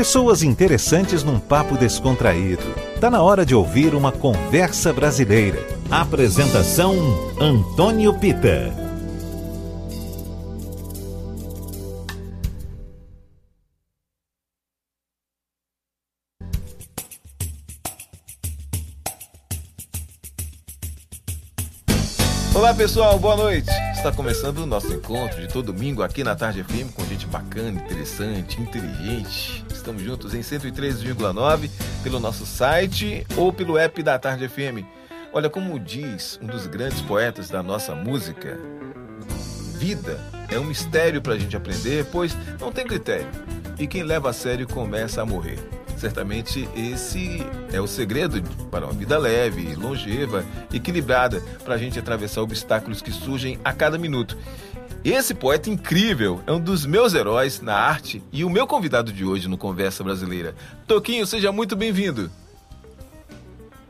Pessoas interessantes num papo descontraído. Tá na hora de ouvir uma conversa brasileira. Apresentação Antônio Pita. Olá pessoal, boa noite. Está começando o nosso encontro de todo domingo aqui na Tarde FM com gente bacana, interessante, inteligente. Estamos juntos em 103,9 pelo nosso site ou pelo app da Tarde FM. Olha como diz um dos grandes poetas da nossa música, vida é um mistério para a gente aprender, pois não tem critério. E quem leva a sério começa a morrer. Certamente esse é o segredo para uma vida leve, longeva, equilibrada, para a gente atravessar obstáculos que surgem a cada minuto. Esse poeta incrível é um dos meus heróis na arte e o meu convidado de hoje no Conversa Brasileira. Toquinho, seja muito bem-vindo.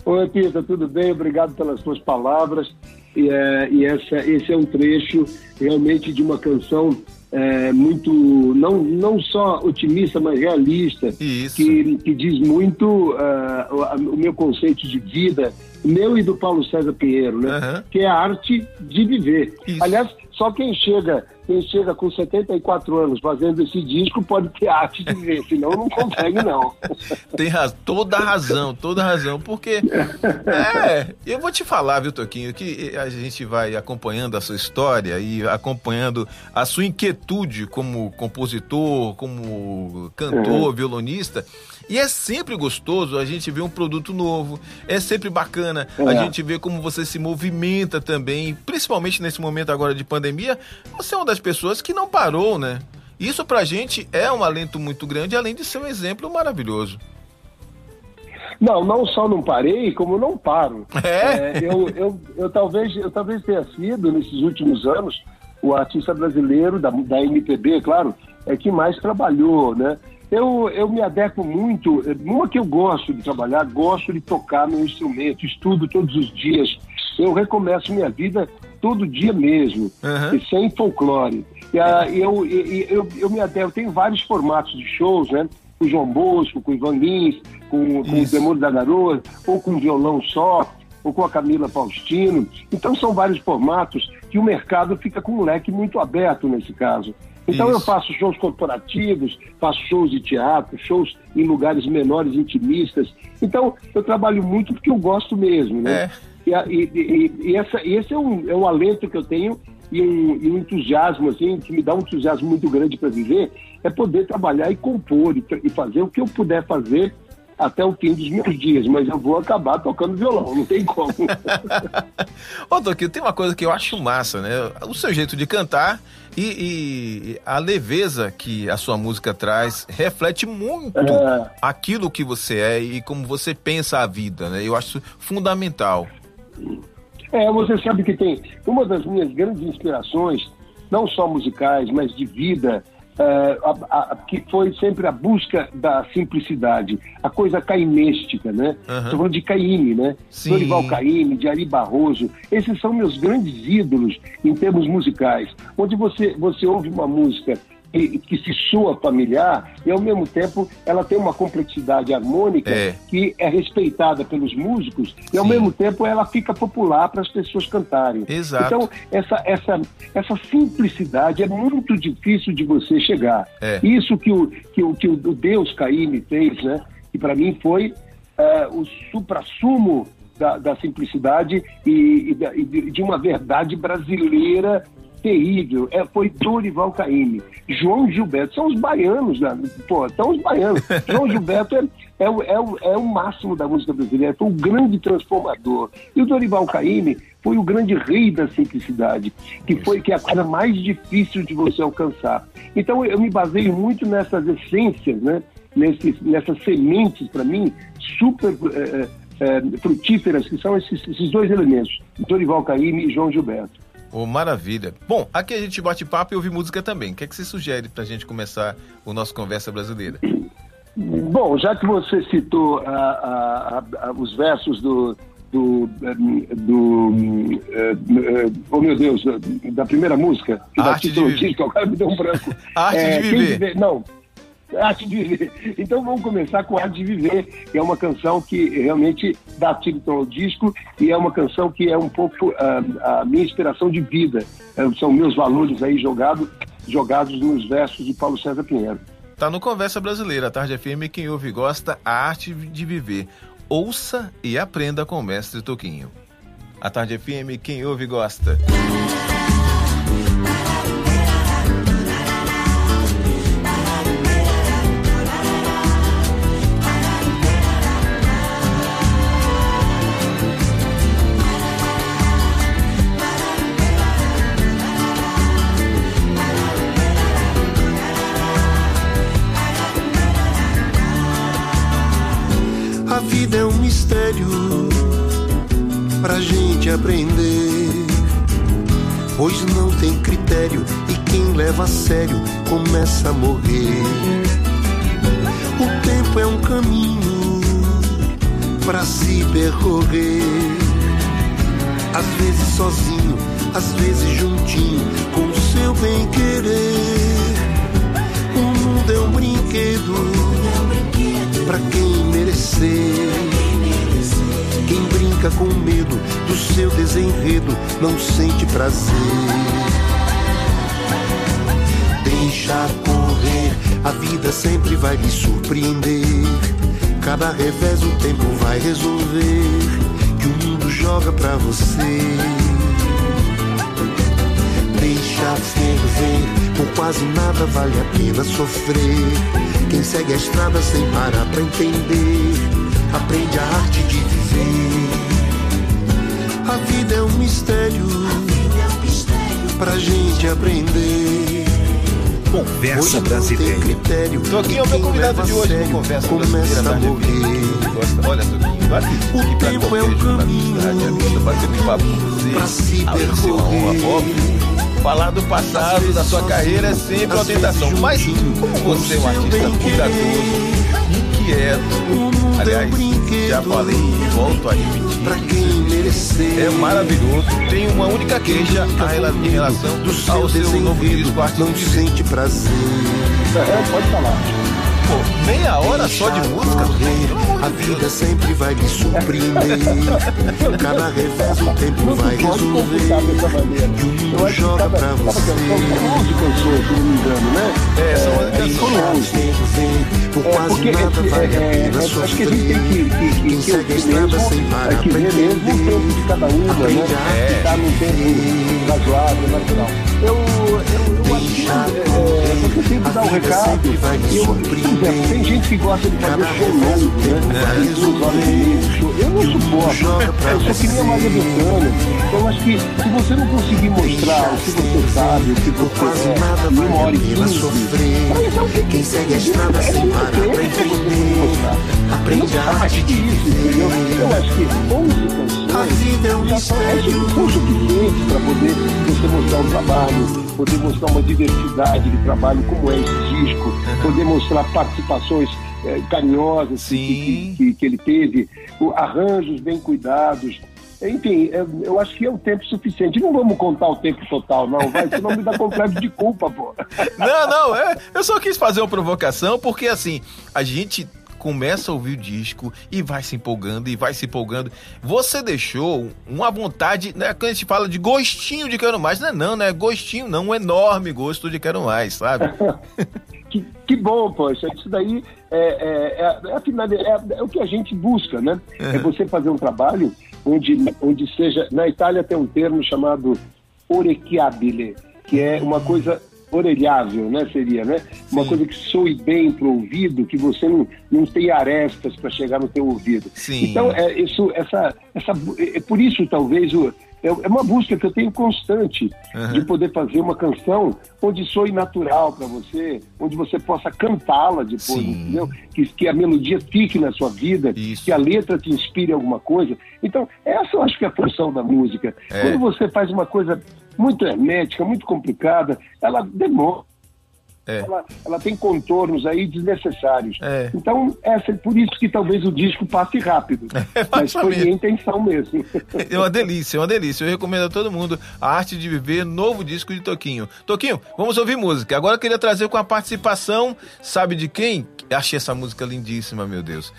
Oi, Pita, tudo bem? Obrigado pelas suas palavras. E, é, e essa, esse é um trecho realmente de uma canção é, muito, não, não só otimista, mas realista, que, que diz muito uh, o, o, meu conceito de vida, meu e do Paulo César Pinheiro, né? Uhum. que é a arte de viver. Isso. Aliás, só quem chega quem chega com 74 anos fazendo esse disco pode ter arte de ver, senão não consegue, não. Tem raz... toda a razão, toda a razão, porque. É, eu vou te falar, viu, Toquinho, que a gente vai acompanhando a sua história e acompanhando a sua inquietude como compositor, como cantor, uhum. violonista. E é sempre gostoso a gente ver um produto novo, é sempre bacana é. a gente ver como você se movimenta também, principalmente nesse momento agora de pandemia. Você é uma das pessoas que não parou, né? Isso pra gente é um alento muito grande, além de ser um exemplo maravilhoso. Não, não só não parei, como não paro. É? é eu, eu, eu, talvez, eu talvez tenha sido, nesses últimos anos, o artista brasileiro da, da MPB, claro, é que mais trabalhou, né? Eu, eu me adequo muito, uma que eu gosto de trabalhar, gosto de tocar meu instrumento, estudo todos os dias. Eu recomeço minha vida todo dia mesmo, uhum. e sem folclore. E, eu, eu, eu, eu me adequo, tem vários formatos de shows, né? Com o João Bosco, com o Ivan Lins, com, com o Demônio da Garoa, ou com violão só, ou com a Camila Faustino. Então são vários formatos que o mercado fica com um leque muito aberto nesse caso. Então Isso. eu faço shows corporativos, faço shows de teatro, shows em lugares menores, intimistas. Então eu trabalho muito porque eu gosto mesmo, né? É. E, e, e, essa, esse é um, é um alento que eu tenho e um, e um entusiasmo, assim, que me dá um entusiasmo muito grande para viver, é poder trabalhar e compor e, e fazer o que eu puder fazer até o fim dos meus dias, mas eu vou acabar tocando violão, não tem como. Ô, Toquinho, tem uma coisa que eu acho massa, né? O seu jeito de cantar e, e a leveza que a sua música traz reflete muito é... aquilo que você é e como você pensa a vida, né? Eu acho fundamental. É, você sabe que tem uma das minhas grandes inspirações, não só musicais, mas de vida, é, a, a, que foi sempre a busca da simplicidade, a coisa caiméstica, né? Estou uhum. falando de Caíme, né? Sim. Dorival Caíme, de Ari Barroso. Esses são meus grandes ídolos em termos musicais. Onde você, você ouve uma música que, que, se soa familiar e ao mesmo tempo ela tem uma complexidade harmônica é. que é respeitada pelos músicos e ao mesmo tempo ela fica popular para as pessoas cantarem. Exato. Então essa, essa, essa simplicidade é muito difícil de você chegar. É. Isso que o, que o, que o Deus Caíme fez, né? Que para mim foi uh, o supra-sumo da, da, simplicidade e, e, e, de uma verdade brasileira terrível é, foi Dorival Caymmi. João Gilberto, são os baianos, né? Pô, são os baianos. João Gilberto é, é, o, é, o, é o máximo da música brasileira, foi o grande transformador. E o Dorival Caymmi foi o grande rei da simplicidade, que foi que é a coisa mais difícil de você alcançar. Então eu me baseio muito nessas essências, né? Nesses, nessas sementes, para mim, super é, é, frutíferas, que são esses, esses dois elementos, Dorival Caymmi e João Gilberto. Oh, maravilha. Bom, aqui a gente bate papo e ouve música também. O que é que você sugere para a gente começar o nosso Conversa Brasileira? Bom, já que você citou a, a, a, os versos do, do, do uh, oh meu Deus, da primeira música, que Arte de Viver. agora me deu um branco. Arte é, de viver. viver. Não, Arte de Viver. Então vamos começar com Arte de Viver, que é uma canção que realmente dá título ao disco e é uma canção que é um pouco uh, a minha inspiração de vida. Uh, são meus valores aí jogados jogados nos versos de Paulo César Pinheiro. Tá no Conversa Brasileira, Tarde FM, quem ouve e gosta, a arte de viver. Ouça e aprenda com o mestre Toquinho. A Tarde FM, quem ouve e gosta. Sério começa a morrer. O tempo é um caminho pra se percorrer. Às vezes sozinho, às vezes juntinho, com o seu bem querer. O mundo é um brinquedo pra quem merecer. Quem brinca com medo do seu desenredo não sente prazer. Deixa correr, a vida sempre vai lhe surpreender. Cada revés o tempo vai resolver. Que o mundo joga pra você. Deixa ferver, por quase nada vale a pena sofrer quem segue a estrada sem parar pra entender, aprende a arte de viver. A vida é um mistério, pra gente aprender. Conversa hoje brasileira. Critério, Toquinho é o meu convidado de hoje no Conversa Começa a morrer. Olha, Toquinho, aqui, o tempo é um caminho. Bater um papo com você, pra se percorrer. Falar do passado, da sua carreira é sempre uma tentação. Mas como você é um artista cuidadoso, inquieto, aliás, já falei e volto a repetir. É maravilhoso. Tem uma única queixa em relação ao seu novo disco Arte Não sente prazer. É, pode falar pô, meia hora só de música? A vida sempre vai me surpreender. Cada revés o tempo vai resolver. E o mundo joga pra você. São 11 canções, se não me engano, né? É, são 11 canções. Por quase nada vale a pena sofrer. Acho que a gente tem que, que, que, segue a estrada sem parar que ver mesmo o tempo de cada uma, né? Que tá num tempo razoável, natural. Eu, eu, eu acho que é, você tem que dar um recado. Eu, exemplo, tem gente que gosta de fazer show longo, né? E meia Eu não suporto. Eu sou que nem a Maria Bethânia. Então, acho que se você não conseguir mostrar o que você sabe, o que você é, em uma hora e quinze, quem segue a estrada sem parar pra entender, aprende a arte de viver. Eu acho que 11 canções a vida é um mistério. São suficientes para poder você mostrar um trabalho, poder mostrar uma diversidade de trabalho, como é esse disco, poder mostrar participações é, carinhosas que, que, que, ele teve, arranjos bem cuidados. Enfim, eu acho que é o tempo suficiente. Não vamos contar o tempo total, não, vai, senão me dá complexo de culpa, pô. Não, não, é, eu só quis fazer uma provocação, porque assim, a gente começa a ouvir o disco e vai se empolgando e vai se empolgando. Você deixou uma vontade, né? Quando a gente fala de gostinho de quero mais, não é não, né? Gostinho não, um enorme gosto de quero mais, sabe? que, que bom, poxa. Isso daí é, é, é, é, é, o que a gente busca, né? Uhum. É você fazer um trabalho onde, onde seja. Na Itália tem um termo chamado orecchiabile, que é uma coisa orelhável, né? Seria, né? Sim. Uma coisa que soe bem para o ouvido, que você não, não tem arestas para chegar no teu ouvido. Sim. Então, é, isso, essa, essa, é por isso, talvez, o, é, é uma busca que eu tenho constante uhum. de poder fazer uma canção onde soe natural para você, onde você possa cantá-la depois, Sim. entendeu? Que, que a melodia fique na sua vida, Isso. que a letra te inspire alguma coisa. Então, essa eu acho que é a função da música. É. Quando você faz uma coisa muito hermética, muito complicada, ela demora é. ela, ela, tem contornos aí desnecessários. É. Então, essa, é por isso que talvez o disco passe rápido. É, mas foi minha intenção mesmo. É uma delícia, é uma delícia. Eu recomendo a todo mundo a arte de viver, novo disco de Toquinho. Toquinho, vamos ouvir música. Agora eu queria trazer com a participação, sabe de quem? Achei essa música lindíssima, meu Deus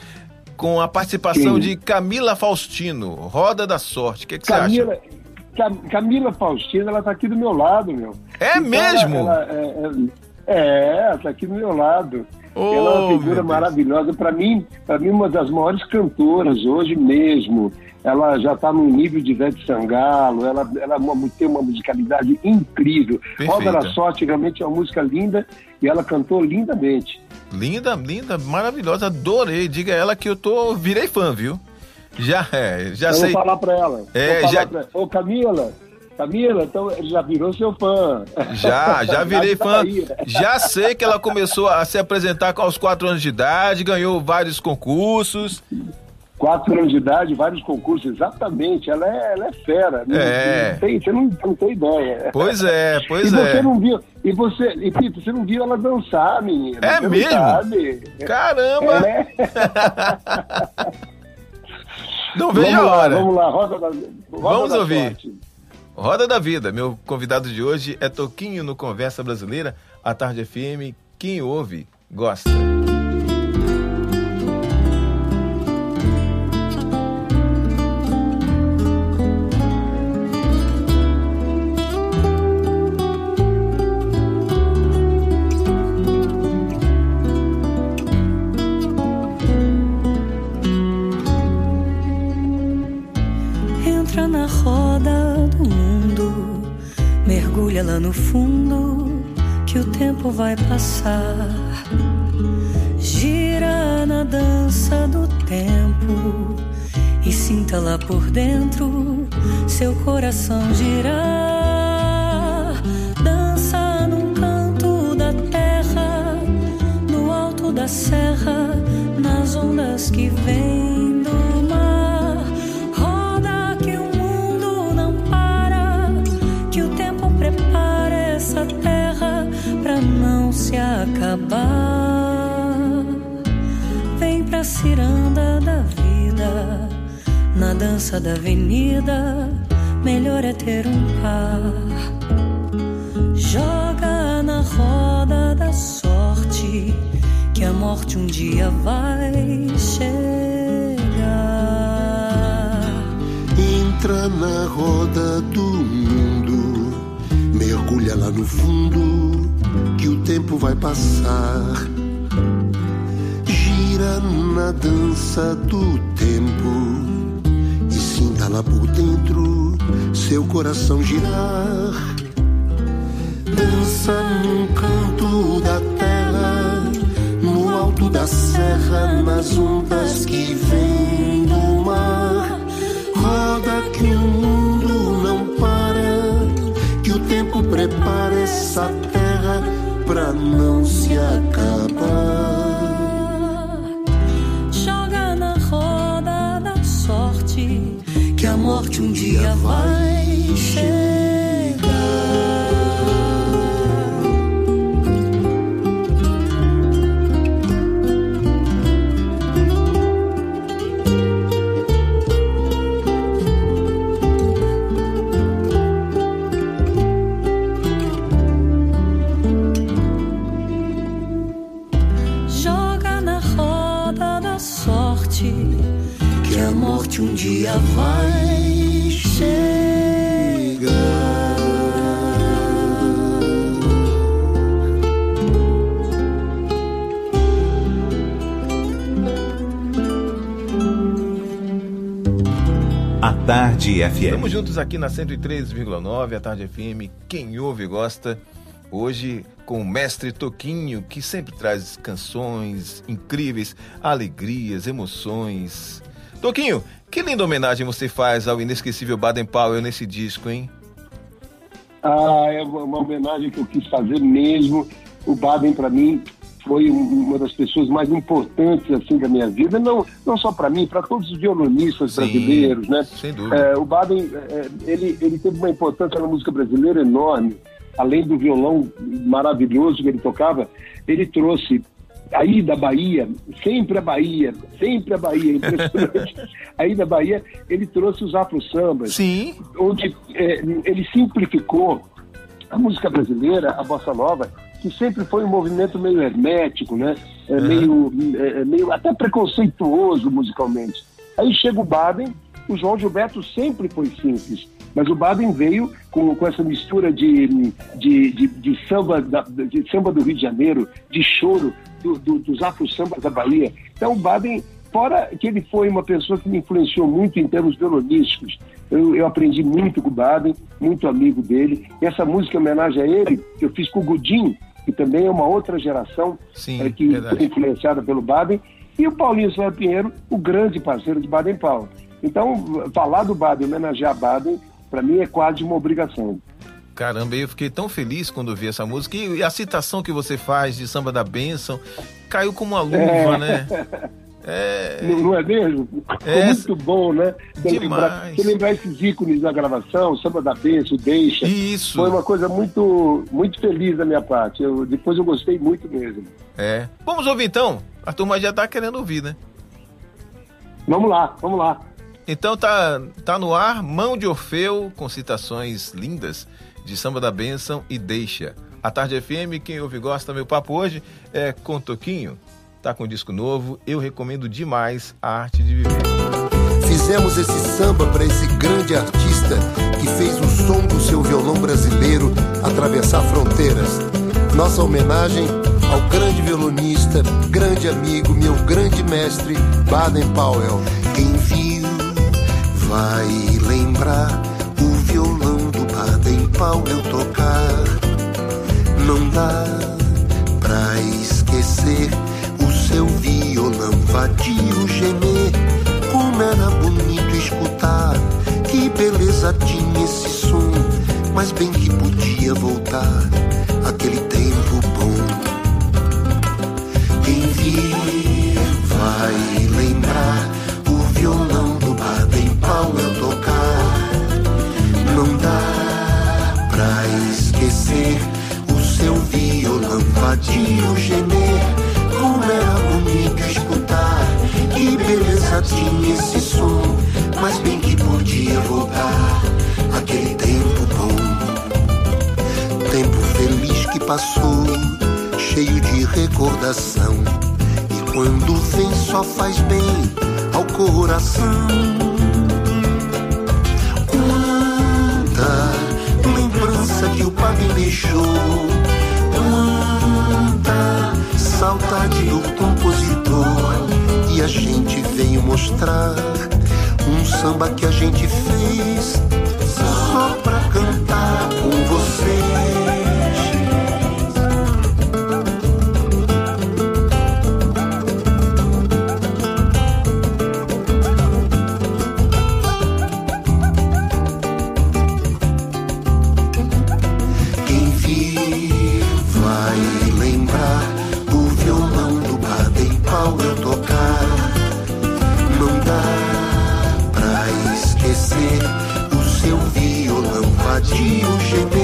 com a participação Sim. de Camila Faustino, Roda da Sorte. O que, que Camila, você acha? Camila Faustino, ela tá aqui do meu lado, meu. É então, mesmo? Ela, ela, é, é, tá aqui do meu lado. Oh, ela é uma figura maravilhosa. Para mim, para mim, uma das maiores cantoras hoje mesmo. Ela já está no nível de Ivete Sangalo, ela, ela tem uma musicalidade incrível. Perfeita. Roda da Sorte realmente é uma música linda e ela cantou lindamente. Linda, linda, maravilhosa, adorei. Diga a ela que eu tô, virei fã, viu? Já, é, já eu sei. Vou falar pra ela. É, já. Pra... Ô, Camila, Camila, então já virou seu fã. Já, já virei fã. Já sei que ela começou a se apresentar aos quatro anos de idade, ganhou vários concursos quatro anos de idade, vários concursos, exatamente. Ela é, ela é fera. Né? É. Não tem, você não, não tem ideia. Pois é, pois e é. Você não viu, e você, e Pito, você não viu ela dançar, menina. É você mesmo? Caramba! É. não vejo a hora. Lá, vamos lá, roda da, roda Vamos da ouvir. Sorte. Roda da Vida. Meu convidado de hoje é Toquinho no Conversa Brasileira, a Tarde FM. Quem ouve, gosta. Lá no fundo que o tempo vai passar. Gira na dança do tempo e sinta lá por dentro seu coração girar. Dança num canto da terra, no alto da serra, nas ondas que vêm ciranda da vida, na dança da avenida, melhor é ter um par. Joga na roda da sorte, que a morte um dia vai chegar. Entra na roda do mundo, mergulha lá no fundo que o tempo vai passar. Na dança do tempo e sinta lá por dentro seu coração girar. Dança num canto da terra, no alto da serra, nas ondas que vêm do mar. Roda que o mundo não para, que o tempo prepara essa terra pra não se acabar. Sorte que a morte um dia vai chegar. Dia vai chegar. A Tarde FM. Estamos juntos aqui na 103,9, a Tarde FM. Quem ouve gosta. Hoje com o mestre Toquinho, que sempre traz canções incríveis, alegrias, emoções. Toquinho, que linda homenagem você faz ao inesquecível Baden Powell nesse disco, hein? Ah, é uma homenagem que eu quis fazer mesmo. O Baden, para mim, foi uma das pessoas mais importantes assim da minha vida, não, não só para mim, para todos os violonistas Sim, brasileiros, né? Sem dúvida. É, o Baden, é, ele, ele teve uma importância na música brasileira enorme. além do violão maravilhoso que ele tocava, ele trouxe aí da Bahia, sempre a Bahia, sempre a Bahia, impressionante. aí da Bahia, ele trouxe os afro-sambas, Sim. onde é, ele simplificou a música brasileira, a bossa nova, que sempre foi um movimento meio hermético, né? É, uhum. meio, é, é, meio até preconceituoso musicalmente. Aí chega o Baden, o João Gilberto sempre foi simples, mas o Baden veio com, com essa mistura de, de, de, de samba da, de samba do Rio de Janeiro, de choro do, do, dos afro-sambas da Bahia. Então o Baden, fora que ele foi uma pessoa que me influenciou muito em termos violonísticos, eu, eu aprendi muito com o Baden, muito amigo dele. E essa música em homenagem a ele, eu fiz com o Gudim, que também é uma outra geração Sim, é, que verdade. foi influenciada pelo Baden, e o Paulinho Sérgio Pinheiro, o grande parceiro de Baden-Powell. Então, falar do Baden, homenagear Baden, para mim é quase uma obrigação. Caramba, eu fiquei tão feliz quando vi essa música. E a citação que você faz de Samba da Bênção caiu como uma luva, é. né? É... Não, não, é mesmo? É... muito bom, né? Você lembrar, lembrar esses ícones da gravação, Samba da Bênção, Deixa. Isso. Foi uma coisa muito, muito feliz da minha parte. Eu, depois eu gostei muito mesmo. É. Vamos ouvir então? A turma já tá querendo ouvir, né? Vamos lá, vamos lá. Então tá, tá no ar Mão de Orfeu, com citações lindas de Samba da Bênção e Deixa. A Tarde FM, quem ouve gosta, meu papo hoje é com Toquinho. Tá com um disco novo, eu recomendo demais a arte de viver. Fizemos esse samba para esse grande artista que fez o som do seu violão brasileiro atravessar fronteiras. Nossa homenagem ao grande violonista, grande amigo, meu grande mestre, Baden Powell. Quem viu vai lembrar Dá pra esquecer o seu violão vadio gemer. Como era bonito escutar, que beleza tinha esse som. Mas bem que podia voltar vadio gemer como era bonito escutar. Que beleza tinha esse som, mas bem que podia voltar aquele tempo bom. Tempo feliz que passou, cheio de recordação. E quando vem, só faz bem ao coração. Quanta lembrança que o pai me deixou. Saudade do compositor. E a gente veio mostrar um samba que a gente fez só pra cantar should be.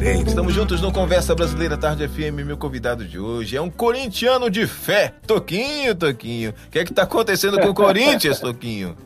Estamos juntos no Conversa Brasileira Tarde FM. Meu convidado de hoje é um corintiano de fé, Toquinho, Toquinho. O que é que tá acontecendo com o Corinthians, Toquinho?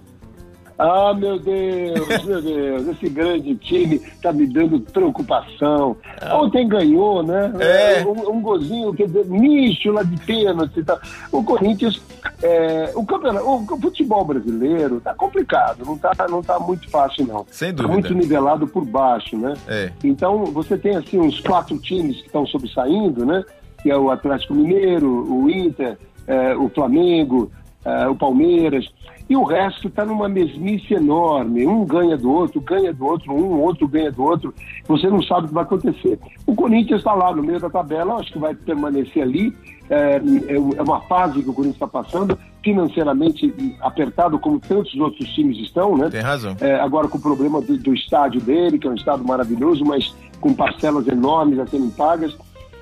Ah, meu Deus, meu Deus, esse grande time tá me dando preocupação. Ah. Ontem ganhou, né? É. Um, um golzinho, quer dizer, nicho lá de pênalti e tal. O Corinthians, é, o, campeonato, o futebol brasileiro tá complicado, não tá, não tá muito fácil, não. Sem tá dúvida. Tá muito nivelado por baixo, né? É. Então, você tem, assim, uns quatro times que estão sobressaindo, né? Que é o Atlético Mineiro, o Inter, é, o Flamengo, uh, o Palmeiras, e o resto está numa mesmice enorme. Um ganha do outro, ganha do outro, um, outro ganha do outro. Você não sabe o que vai acontecer. O Corinthians está lá no meio da tabela, acho que vai permanecer ali. É, é uma fase que o Corinthians está passando, financeiramente apertado, como tantos outros times estão, né? Tem razão. É, agora com o problema do, do estádio dele, que é um estádio maravilhoso, mas com parcelas enormes a serem pagas.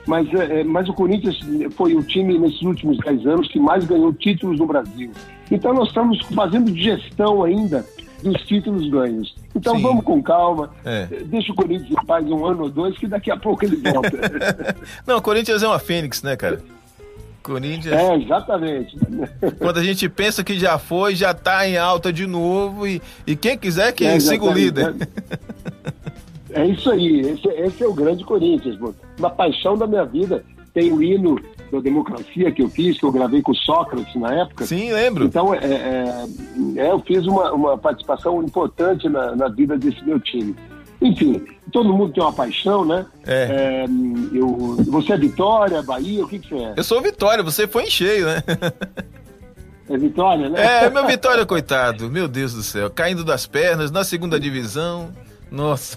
Mas, é, é, mas o Corinthians foi o time nesses últimos 10 anos que mais ganhou títulos no Brasil. Então nós estamos fazendo gestão ainda dos títulos ganhos. Então Sim. vamos com calma, é. deixa o Corinthians em paz um ano ou dois, que daqui a pouco ele volta. Não, o Corinthians é uma fênix, né, cara? Corinthians. É, exatamente. Quando a gente pensa que já foi, já está em alta de novo e, e quem quiser que é, siga o líder. É isso aí, esse, esse é o grande Corinthians, pô. Uma paixão da minha vida. Tem o hino da democracia que eu fiz, que eu gravei com o Sócrates na época. Sim, lembro. Então, é, é, é eu fiz uma, uma participação importante na, na vida desse meu time. Enfim, todo mundo tem uma paixão, né? É. é eu, você é Vitória, Bahia, o que, que você é? Eu sou Vitória, você foi em cheio, né? É Vitória, né? É, meu Vitória, coitado. Meu Deus do céu. Caindo das pernas na segunda divisão. Nossa.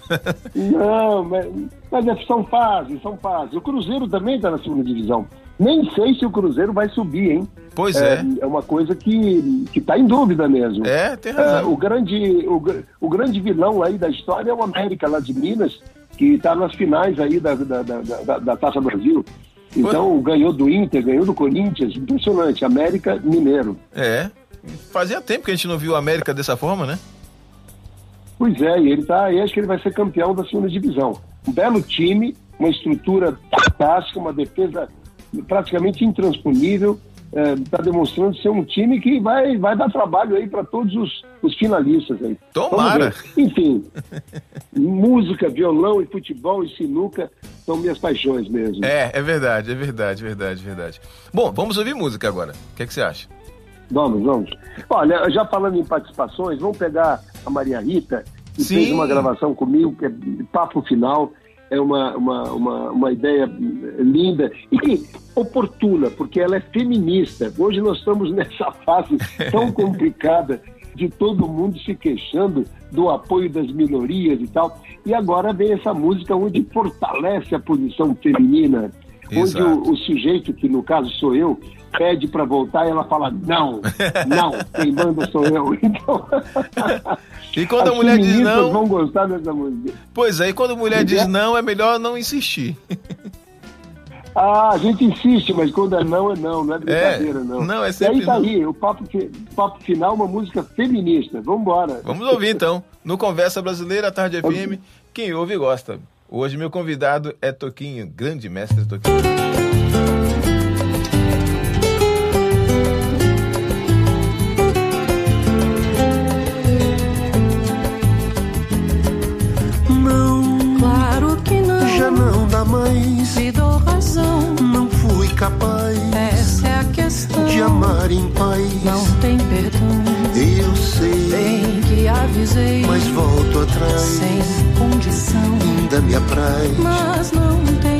Não, mas, mas é, são fases, são fases. O Cruzeiro também está na segunda divisão. Nem sei se o Cruzeiro vai subir, hein? Pois é. É, é uma coisa que está em dúvida mesmo. É, tem razão. É, o, grande, o, o, grande vilão aí da história é o América lá de Minas, que está nas finais aí da, da, da, da, da Taça Brasil. Então Foi. ganhou do Inter, ganhou do Corinthians, impressionante. América Mineiro. É. Fazia tempo que a gente não viu o América dessa forma, né? Pois é, e ele tá, e acho que ele vai ser campeão da segunda divisão. Um belo time, uma estrutura fantástica, uma defesa praticamente intransponível. Está é, demonstrando ser um time que vai, vai dar trabalho aí para todos os, os finalistas aí. Tomara! Enfim, música, violão e futebol e sinuca são minhas paixões mesmo. É, é verdade, é verdade, verdade, verdade. Bom, vamos ouvir música agora. O que, é que você acha? Vamos, vamos. Olha, já falando em participações, vamos pegar a Maria Rita, que Sim. fez uma gravação comigo, que é papo final, é uma, uma, uma, uma ideia linda e oportuna, porque ela é feminista. Hoje nós estamos nessa fase tão complicada de todo mundo se queixando do apoio das minorias e tal. E agora vem essa música onde fortalece a posição feminina, Exato. onde o, o sujeito, que no caso sou eu, pede para voltar e ela fala não, não, quem manda sou eu. Então, e quando a mulher diz não, vão gostar dessa música. Pois é, e quando a mulher diz não, é melhor não insistir. Ah, a gente insiste, mas quando é não, é não, não é brincadeira, é, não. Não, é sempre E aí tá aí, o papo, papo final, uma música feminista. Vamos embora. Vamos ouvir então. No Conversa Brasileira, Tarde FM, quem ouve gosta. Hoje meu convidado é Toquinho, grande mestre Toquinho. Amar em paz. Não tem perdão. Eu sei. Bem que avisei. Mas volto atrás. Sem condição. Ainda me apraz. Mas não tem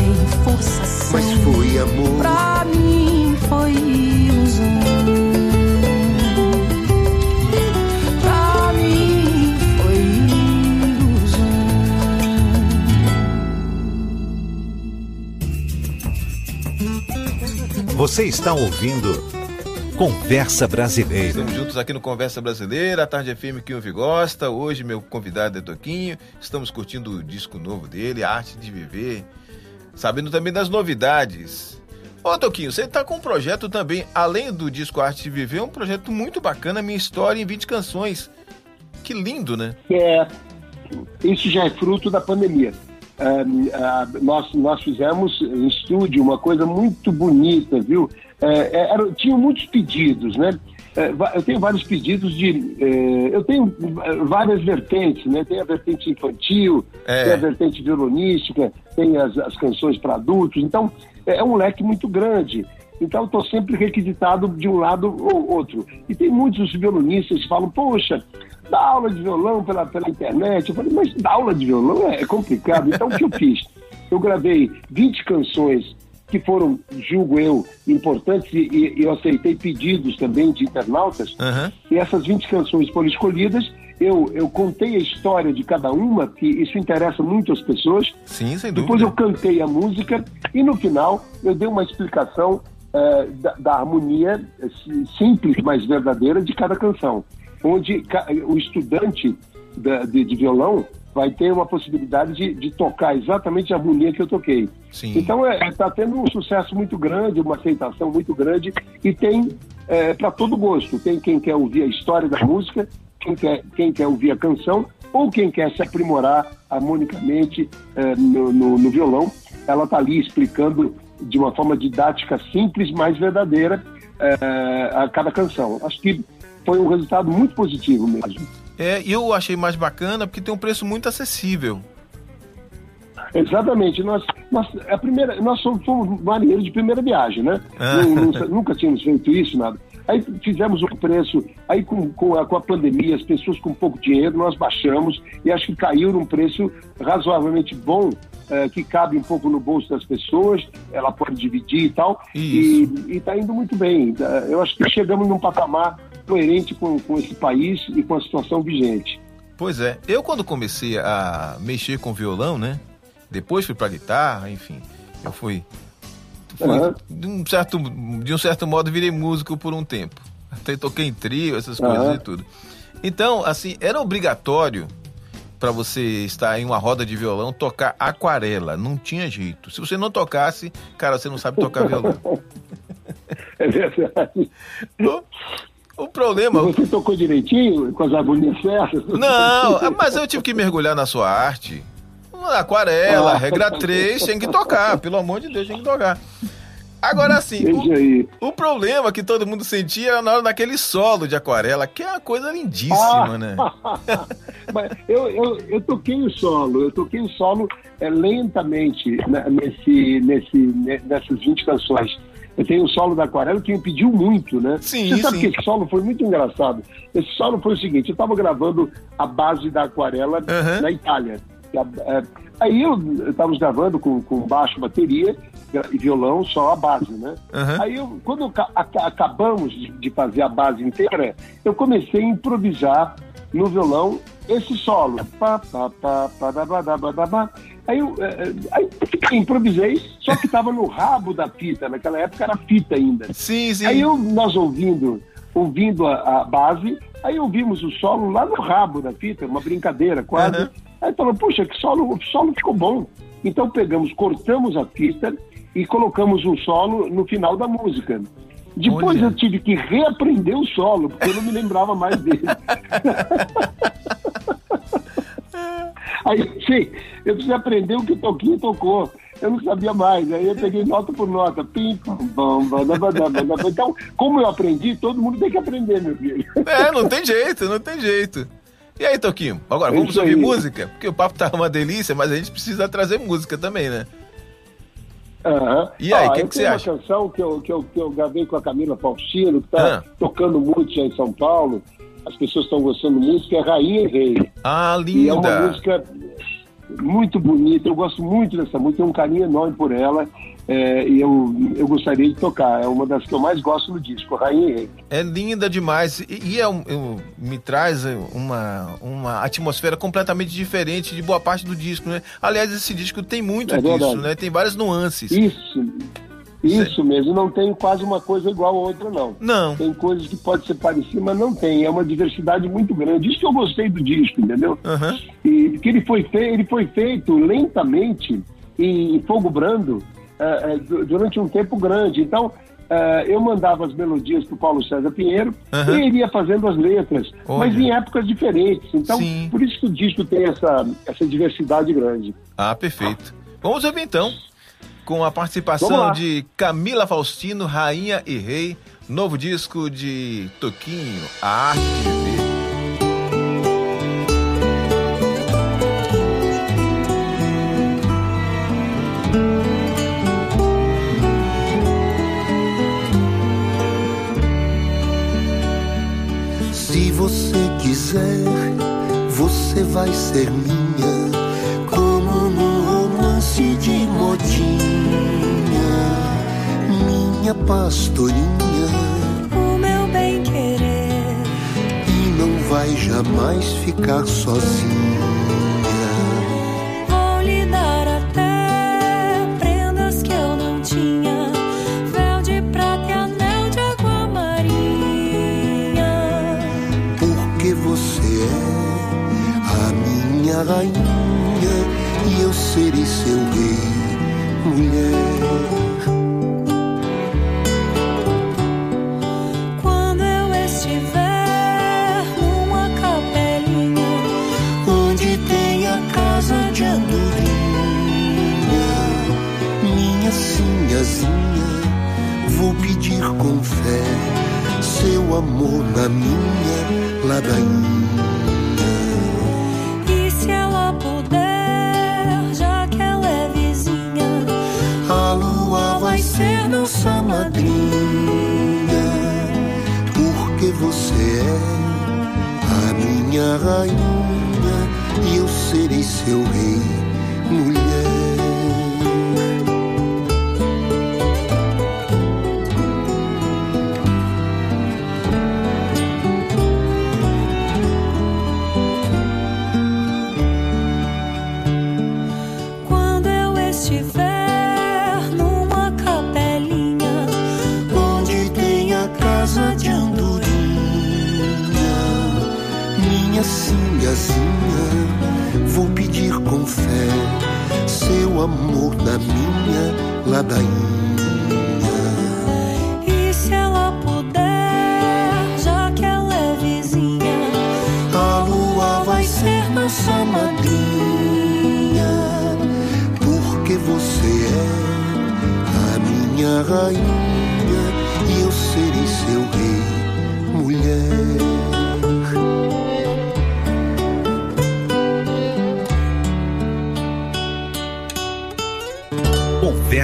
Sem força. Mas foi amor. Pra mim foi ilusão. Pra mim foi ilusão. Você está ouvindo Conversa Brasileira. Estamos juntos aqui no Conversa Brasileira, a Tarde FM que ouve e gosta. Hoje meu convidado é Toquinho. Estamos curtindo o disco novo dele, A Arte de Viver. Sabendo também das novidades. Ô Toquinho, você está com um projeto também, além do disco Arte de Viver, um projeto muito bacana, Minha História em 20 Canções. Que lindo, né? É, isso já é fruto da pandemia. Ah, nós, nós fizemos em estúdio uma coisa muito bonita, viu? É, era- tinham muitos pedidos, né? É, eu tenho vários pedidos de. é, eu tenho é, várias vertentes, né? Tem a vertente infantil, É. tem a vertente violonística, tem as, as canções para adultos. Então, é, é um leque muito grande. Então, estou sempre requisitado de um lado ou outro. E tem muitos violonistas que falam: Poxa, dá aula de violão pela, pela internet. Eu falei: Mas dar aula de violão é complicado. Então, o que eu fiz? Eu gravei 20 canções que foram, julgo eu, importantes e, e eu aceitei pedidos também de internautas. Aham. E essas 20 canções foram escolhidas. Eu, eu contei a história de cada uma, que isso interessa muito às pessoas. Sim, sem Depois dúvida. eu cantei a música e no final eu dei uma explicação eh, da, da harmonia si- simples, mas verdadeira de cada canção. Onde o estudante da- de, de violão vai ter uma possibilidade de, de tocar exatamente a harmonia que eu toquei. Sim. Então está tendo um sucesso muito grande, uma aceitação muito grande e tem para todo gosto. Tem quem quer ouvir a história da música, quem quer, quem quer ouvir a canção ou quem quer se aprimorar harmonicamente eh, no, no- no violão. Ela está ali explicando de uma forma didática simples, mas verdadeira eh, a cada canção. Acho que foi um resultado muito positivo mesmo. É, e eu achei mais bacana porque tem um preço muito acessível. Exatamente. Nós, nós, a primeira, nós somos, fomos marinheiros de primeira viagem, né? Ah. Não- nunca tínhamos feito isso, nada. Aí fizemos um preço, aí com, com, a, com a pandemia, as pessoas com pouco dinheiro, nós baixamos e acho que caiu num preço razoavelmente bom, eh, que cabe um pouco no bolso das pessoas, ela pode dividir e tal, Isso. e está indo muito bem. Eu acho que chegamos num patamar coerente com, com esse país e com a situação vigente. Pois é, eu quando comecei a mexer com violão, né? Depois fui pra guitarra, enfim. Eu fui. fui Aham. de, um certo, de um certo modo, virei músico por um tempo. Até toquei em trio, essas coisas Aham. e tudo. Então, assim, era obrigatório pra você estar em uma roda de violão tocar aquarela. Não tinha jeito. Se você não tocasse, cara, você não sabe tocar violão. É verdade. O, problema. Você tocou direitinho, com as harmonias certas? Não, mas eu tive que mergulhar na sua arte. Aquarela, Ah. regra 3, tem que tocar. Pelo amor de Deus, tem que tocar. Agora assim, aí. o, o problema que todo mundo sentia era na hora daquele solo de aquarela, que é uma coisa lindíssima, Ah. né? Mas eu, eu, eu toquei o solo, eu toquei o solo é, lentamente né, nesse, nesse, ne- nessas 20 canções. Eu tenho o solo da aquarela que me pediu muito, né? Sim, Você sabe sim. que esse solo foi muito engraçado. Esse solo foi o seguinte, eu estava gravando a base da aquarela Aham. na Itália. A- é, Aí eu estávamos gravando com, com baixo, bateria e violão, só a base, né? Aham. Aí eu, quando ca- aca- acabamos de fazer a base inteira, eu comecei a improvisar no violão esse solo. Aí eu eh, eh, aí improvisei, só que estava no rabo da fita, naquela época era fita ainda. Sim, sim. Aí eu, nós ouvindo, ouvindo a, a base, aí ouvimos o solo lá no rabo da fita, uma brincadeira quase. Aham. Aí falou, puxa, que solo, o solo ficou bom. Então pegamos, cortamos a fita e colocamos um solo no final da música. Depois Olha. eu tive que reaprender o solo, porque eu não me lembrava mais dele. Aí, sim, eu preciso aprender o que o Toquinho tocou. eu não sabia mais. Aí eu peguei nota por nota. Pim, pam, pam, pam, Então, como eu aprendi, todo mundo tem que aprender, meu filho. É, não tem jeito, não tem jeito. E aí, Toquinho, agora vamos ouvir música? Porque o papo tá uma delícia, mas a gente precisa trazer música também, né? Uhum. E aí, o que, que você acha? uma canção que eu, que, eu, que eu gravei com a Camila Faustino, que tá ah. tocando muito já em São Paulo. As pessoas estão gostando muito, que é Rainha e Rei. Ah, linda! E é uma música muito bonita, eu gosto muito dessa música, tenho um carinho enorme por ela é, e eu, eu gostaria de tocar. É uma das que eu mais gosto no disco, Rainha e Rei. É linda demais e, e é, eu, me traz uma, uma atmosfera completamente diferente de boa parte do disco, né? Aliás, esse disco tem muito é disso, né? Tem várias nuances. Isso, isso mesmo, não tem quase uma coisa igual a outra, não. Não. Tem coisas que pode ser parecidas, mas não tem. É uma diversidade muito grande. Isso que eu gostei do disco, entendeu? Uhum. E que ele foi, feito, ele foi feito lentamente em fogo brando uh, durante um tempo grande. Então, uh, eu mandava as melodias para o Paulo César Pinheiro uhum. e iria fazendo as letras, Olha. mas em épocas diferentes. Então, Sim. por isso que o disco tem essa, essa diversidade grande. Ah, perfeito. Vamos ouvir então com a participação de Camila Faustino, Rainha e Rei, novo disco de Toquinho, A Arte de Viver. Se você quiser, você vai ser minha minha pastorinha, o meu bem querer, e não vai jamais ficar sozinha. Vou lhe dar até prendas que eu não tinha, véu de prata e anel de água marinha, porque você é a minha rainha e eu serei seu rei, mulher. Com fé seu amor na minha ladainha. nossa madrinha, porque você é a minha rainha e eu serei seu rei, seu amor na minha ladainha. E se ela puder, já que ela é vizinha, a lua vai ser nossa madrinha, porque você é a minha rainha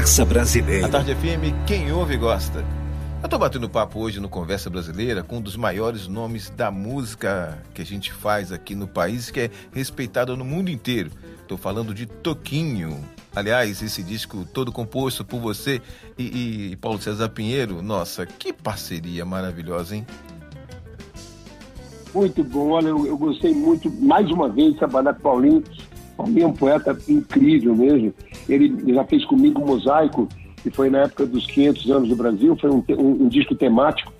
Conversa Brasileira. A Tarde FM, quem ouve gosta. Eu tô batendo papo hoje no Conversa Brasileira com um dos maiores nomes da música que a gente faz aqui no país, que é respeitado no mundo inteiro. Tô falando de Toquinho. Aliás, esse disco todo composto por você e, e Paulo César Pinheiro, nossa, que parceria maravilhosa, hein? Muito bom, olha, eu, eu gostei muito, mais uma vez, de trabalhar com o Paulinho Palminha é um poeta incrível mesmo. Ele já fez comigo um mosaico, que foi na época dos 500 anos do Brasil, foi um, um, um disco temático.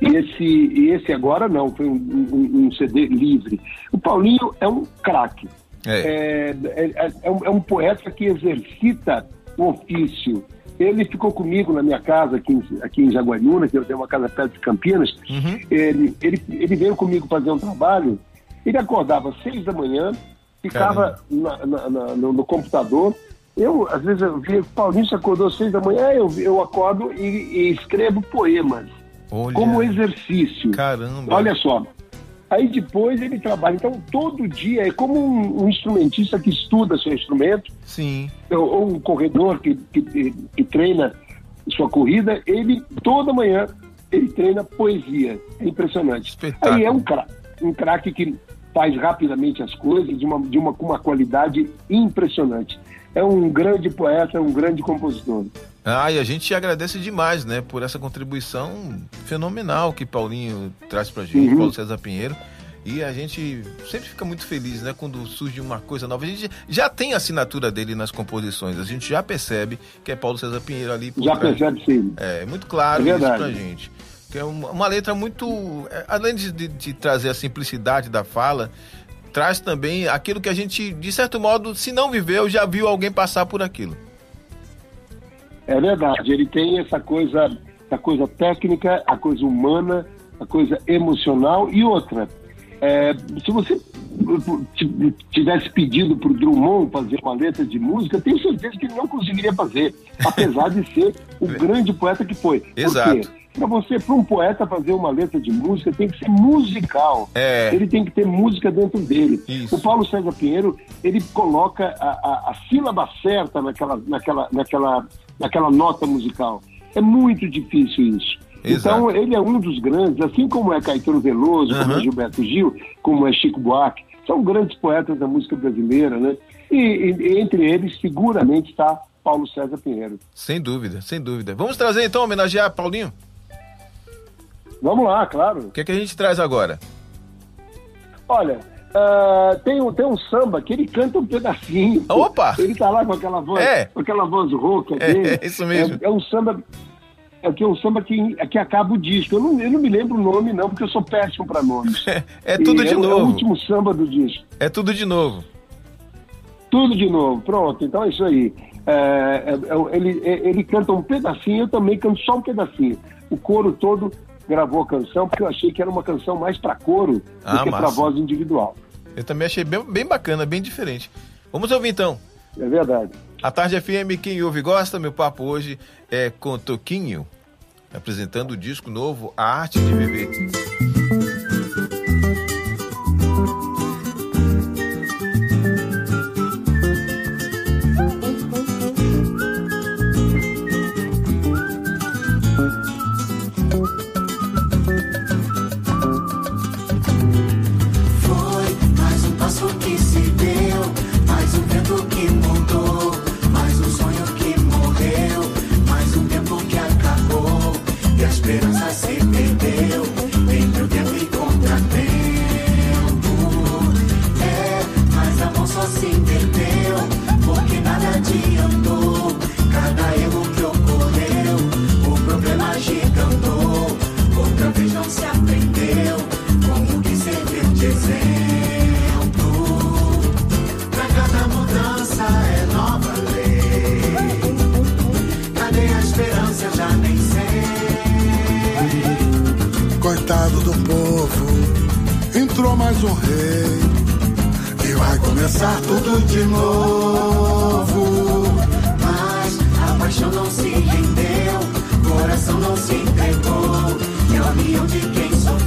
E esse, e esse agora não, foi um, um CD livre. O Paulinho é um craque. É. É, é, é, um, é um poeta que exercita o ofício. Ele ficou comigo na minha casa aqui em, aqui em Jaguariúna, que eu tenho uma casa perto de Campinas. Uhum. Ele, ele, ele veio comigo fazer um trabalho. Ele acordava às seis da manhã, ficava na, na, na, no, computador Eu, às vezes, eu vi, Paulinho se acordou às seis da manhã, eu, eu acordo e, e escrevo poemas. Olha. Como exercício. Caramba. Olha só. Aí depois ele trabalha. Então, todo dia é como um, um instrumentista que estuda seu instrumento. Sim. Ou, ou um corredor que, que, que treina sua corrida, ele toda manhã ele treina poesia. É impressionante. Espetáculo. Aí é um craque, um craque que faz rapidamente as coisas de uma, de uma, com uma qualidade impressionante. É um grande poeta, um grande compositor. Ah, e a gente agradece demais, né, por essa contribuição fenomenal que Paulinho traz pra gente, uhum. Paulo César Pinheiro. E a gente sempre fica muito feliz, né, quando surge uma coisa nova. A gente já tem a assinatura dele nas composições, a gente já percebe que é Paulo César Pinheiro ali. já trás. percebe, sim. É, muito claro é isso pra gente. Que é uma, uma letra muito. É, além de, de, de trazer a simplicidade da fala, traz também aquilo que a gente, de certo modo, se não viveu, já viu alguém passar por aquilo. É verdade, ele tem essa coisa, a coisa técnica, a coisa humana, a coisa emocional e outra. É, se você tivesse pedido para o Drummond fazer uma letra de música, tenho certeza que ele não conseguiria fazer, apesar de ser o grande poeta que foi. Exato. Para você, para um poeta fazer uma letra de música, tem que ser musical. É. Ele tem que ter música dentro dele. Isso. O Paulo César Pinheiro, ele coloca a, a, a sílaba certa naquela, naquela, naquela, naquela nota musical. É muito difícil isso. Exato. Então, ele é um dos grandes, assim como é Caetano Veloso, uhum. como é Gilberto Gil, como é Chico Buarque. São grandes poetas da música brasileira, né? E, e entre eles, seguramente, está Paulo César Pinheiro. Sem dúvida, sem dúvida. Vamos trazer, então, homenagear Paulinho? Vamos lá, claro. O que, é que a gente traz agora? Olha, uh, tem, um, tem um samba que ele canta um pedacinho. Opa! Ele tá lá com aquela voz, é. com aquela voz rouca é, dele. É, isso mesmo. É, é um samba é que é um samba que, que acaba o disco. Eu não, eu não me lembro o nome, não, porque eu sou péssimo para nomes. É, é tudo e de é, novo. É o último samba do disco. É tudo de novo. Tudo de novo, pronto. Então é isso aí. É, é, é ele, ele canta um pedacinho, eu também canto só um pedacinho. O coro todo gravou a canção, porque eu achei que era uma canção mais para coro ah, do que para voz individual. Eu também achei bem, bem bacana, bem diferente. Vamos ouvir então. É verdade. A Tarde FM, quem ouve gosta, meu papo hoje é com Toquinho, apresentando o disco novo A Arte de Viver. Paixão não se rendeu,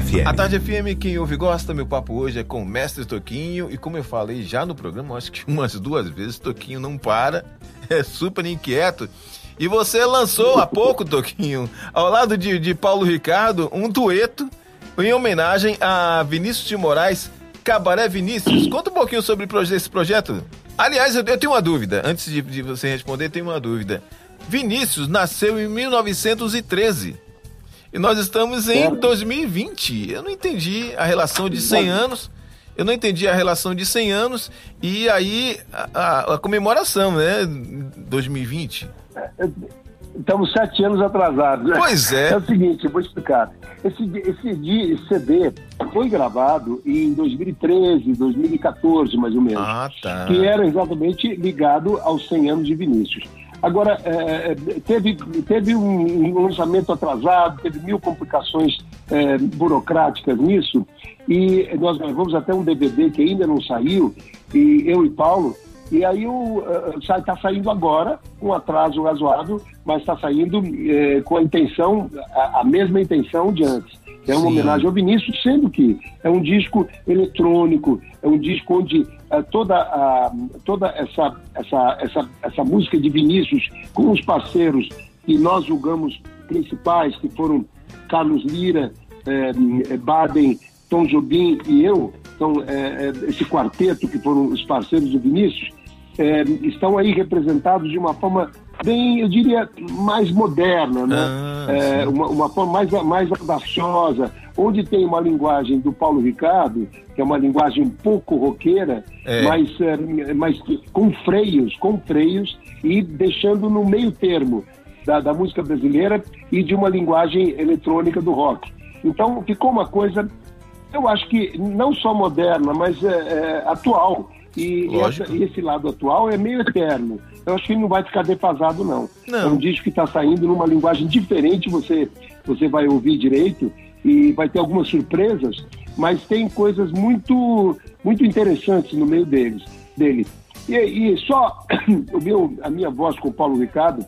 FM. A Tarde FM, quem ouve gosta, meu papo hoje é com o Mestre Toquinho. E como eu falei já no programa, acho que umas duas vezes, Toquinho não para, é super inquieto. E você lançou há pouco, Toquinho, ao lado de, de Paulo Ricardo, um dueto em homenagem a Vinícius de Moraes, Cabaré Vinícius. Conta um pouquinho sobre esse projeto. Aliás, eu, eu tenho uma dúvida. Antes de, de você responder, tenho uma dúvida. Vinícius nasceu em 1913. E nós estamos em 2020. Eu não entendi a relação de 100 anos. Eu não entendi a relação de 100 anos e aí a, a, a comemoração, né? 2020. Estamos sete anos atrasados. Né? Pois é. É o seguinte, eu vou explicar. Esse, esse, esse CD foi gravado em 2013, 2014, mais ou menos. Ah, tá. Que era exatamente ligado aos 100 anos de Vinícius. Agora, é, é, teve, teve um, lançamento atrasado, teve mil complicações é, burocráticas nisso, e nós gravamos até um DVD que ainda não saiu, e eu e Paulo, e aí está uh, saindo agora, com atraso razoável, mas está saindo uh, com a intenção, a, a, mesma intenção de antes. É uma Sim. homenagem ao Vinícius, sendo que é um disco eletrônico, é um disco onde toda, a, toda essa, essa, essa, essa música de Vinícius, com os parceiros que nós julgamos principais, que foram Carlos Lira, eh, Baden, Tom Jobim e eu, então, esse quarteto que foram os parceiros do Vinícius, estão aí representados de uma forma bem, eu diria, mais moderna, né? Ah, é, uma, uma, forma mais, mais audaciosa, onde tem uma linguagem do Paulo Ricardo, que é uma linguagem um pouco roqueira, é. mas, é, mas com freios, com freios, e deixando no meio termo da, da música brasileira e de uma linguagem eletrônica do rock. Então ficou uma coisa, eu acho que não só moderna, mas é, é atual. E, essa, e, esse lado atual é meio eterno. Eu acho que ele não vai ficar defasado, não. não. É um disco que está saindo numa linguagem diferente, você, você vai ouvir direito e vai ter algumas surpresas, mas tem coisas muito, muito interessantes no meio deles, dele. E, e só o meu, a minha voz com o Paulo Ricardo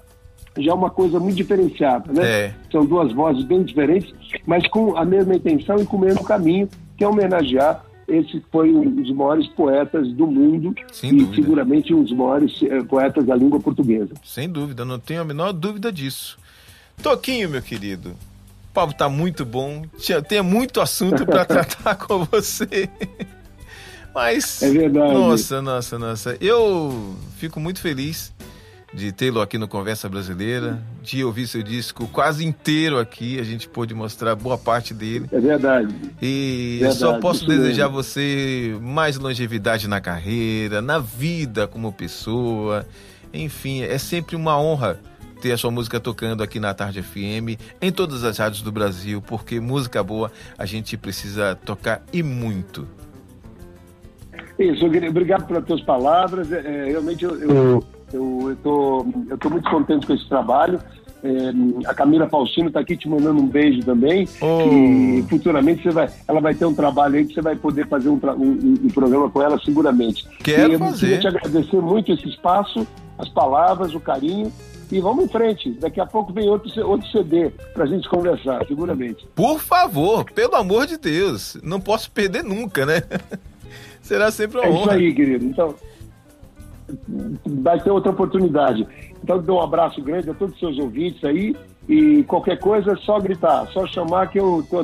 já é uma coisa muito diferenciada, né? É. São duas vozes bem diferentes, mas com a mesma intenção e com o mesmo caminho, que é homenagear esse foi um dos maiores poetas do mundo Sem e dúvida. seguramente um dos maiores eh, poetas da língua portuguesa. Sem dúvida, não tenho a menor dúvida disso. Toquinho, meu querido, o papo tá muito bom, tem muito assunto para tratar com você. Mas, é verdade. nossa, nossa, nossa, eu fico muito feliz de tê-lo aqui no Conversa Brasileira, de ouvir seu disco quase inteiro aqui, a gente pôde mostrar boa parte dele. É verdade. E verdade, só posso desejar a você mais longevidade na carreira, na vida como pessoa. Enfim, é sempre uma honra ter a sua música tocando aqui na Tarde FM, em todas as rádios do Brasil, porque música boa a gente precisa tocar e muito. Isso, obrigado pelas tuas palavras. É, é realmente eu, eu eu estou eu tô muito contente com esse trabalho. É, a Camila Faustino está aqui te mandando um beijo também. Oh. E futuramente você vai, ela vai ter um trabalho aí que você vai poder fazer um, um, um programa com ela seguramente. Quero e eu fazer. queria te agradecer muito esse espaço, as palavras, o carinho. E vamos em frente. Daqui a pouco vem outro, outro CD para a gente conversar, seguramente. Por favor, pelo amor de Deus. Não posso perder nunca, né? Será sempre uma é honra. É isso aí, querido. Então, vai ter outra oportunidade. Então, dou um abraço grande a todos os seus ouvintes aí e qualquer coisa é só gritar, só chamar que eu estou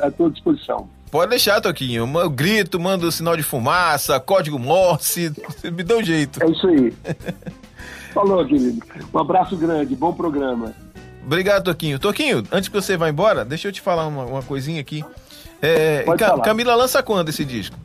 à tua disposição. Pode deixar, Toquinho. Eu grito, mando sinal de fumaça, código Morse, me dá um jeito. É isso aí. Falou, querido. Um abraço grande, bom programa. Obrigado, Toquinho. Toquinho, antes que você vá embora, deixa eu te falar uma, uma coisinha aqui. É, Camila lança quando esse disco?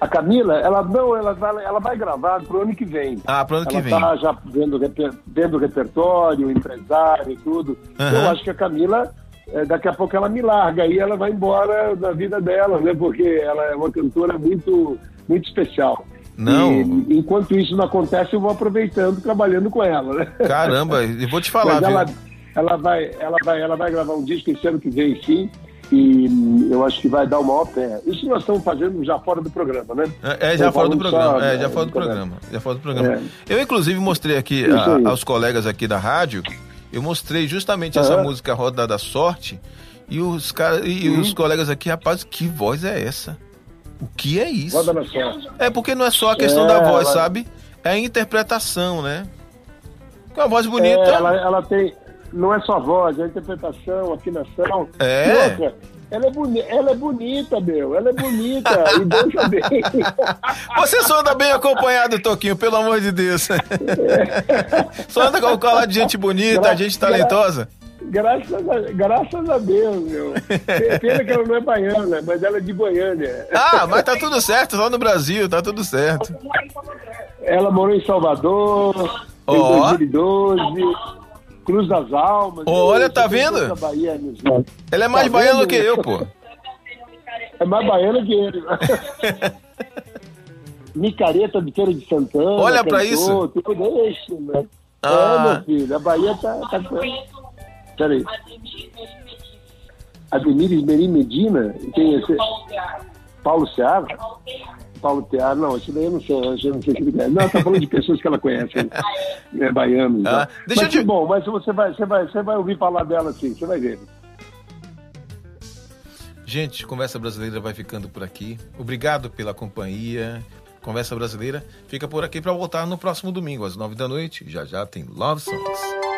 A Camila, ela não, ela vai, ela vai gravar pro ano que vem. Ah, pro ano ela que vem. Ela tá já vendo, vendo o repertório, empresário e tudo. Uhum. Eu acho que a Camila, é, daqui a pouco ela me larga e ela vai embora da vida dela, né? Porque ela é uma cantora muito, muito especial. Não. E, enquanto isso não acontece, eu vou aproveitando, trabalhando com ela, né? Caramba, eu vou te falar, ela, ela, vai, ela, vai, ela vai gravar um disco esse ano que vem, sim e eu acho que vai dar o maior pé. Isso nós estamos fazendo já fora do programa, né? É, é já fora do programa, é, já fora do programa. Já fora do programa. É. Eu, inclusive, mostrei aqui a, aos colegas aqui da rádio, eu mostrei justamente essa música Roda da Sorte, E os caras e uhum. os colegas aqui, rapaz, que voz é essa? O que é isso? É porque não é só a questão é, da voz, ela... sabe? É a interpretação, né? Com uma voz bonita. É, ela, ela tem. Não é só a voz, é a interpretação, a afinação. É. Outra, ela é, boni ela é bonita, meu. Ela é bonita e dança bem. Você só anda bem acompanhado, Toquinho, pelo amor de Deus. É. Só anda com o de gente bonita, gra gente talentosa. Gra graças, a, graças a Deus, meu. Pena que ela não é baiana, mas ela é de Goiânia. Ah, mas tá tudo certo, lá no Brasil, tá tudo certo. Ela morou em Salvador oh. em 2012. Cruz das Almas. Olha, tá vendo? Bahia, Ela é mais tá baiana do que eu, pô. É mais baiana que ele. Micareta de Feira de Santana. Olha pra isso. Tudo isso, né? Ah. É, meu filho, a Bahia tá. tá... Peraí. Ademir Esmerim Medina? Quem é esse? Paulo Ceará? Paulo Tear, não, isso daí eu não sei, eu não sei se ele Não, tá falando de pessoas que ela conhece, é baiano. Ah, deixa mas, eu te... bom, mas você vai, você, vai, você vai ouvir falar dela sim, você vai ver. Gente, Conversa Brasileira vai ficando por aqui. Obrigado pela companhia. Conversa Brasileira fica por aqui para voltar no próximo domingo, às nove da noite. Já já tem Love Songs.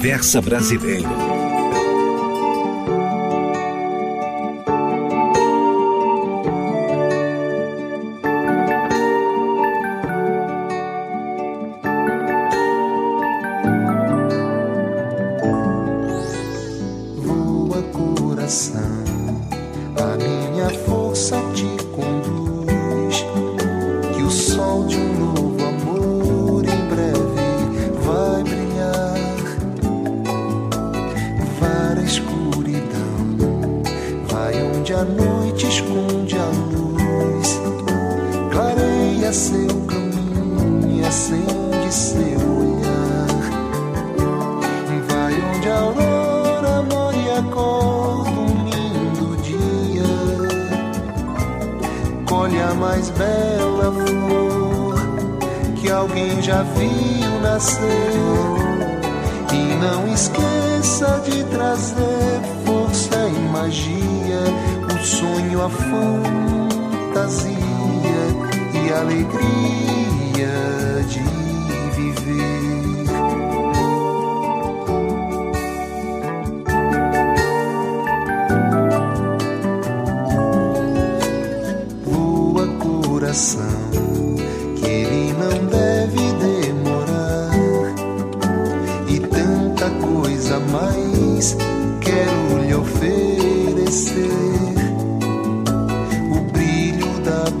Versa Brasileiro.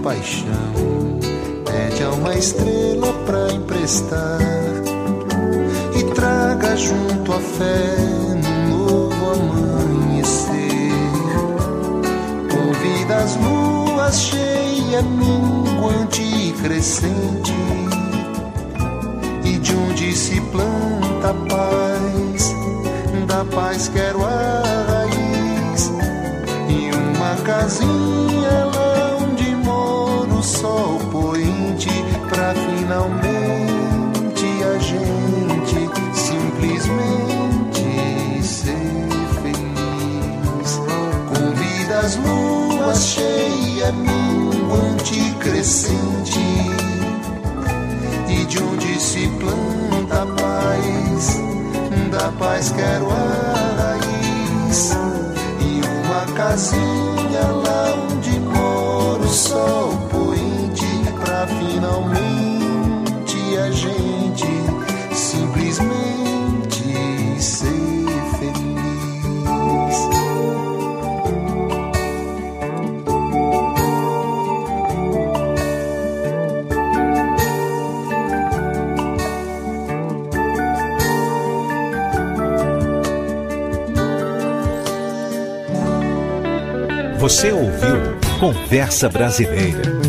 paixão. Pede a uma estrela pra emprestar e traga junto a fé num novo amanhecer. Convida as luas cheia, minguante e crescente. E de onde se planta a paz, da paz quero a raiz e uma casinha lá finalmente a gente simplesmente ser feliz. Com vidas luas cheia, minguante crescente, e de onde se planta a paz, da paz quero a raiz e uma casinha lá onde mora o sol poente pra finalmente gente simplesmente ser feliz. Você ouviu Conversa Brasileira.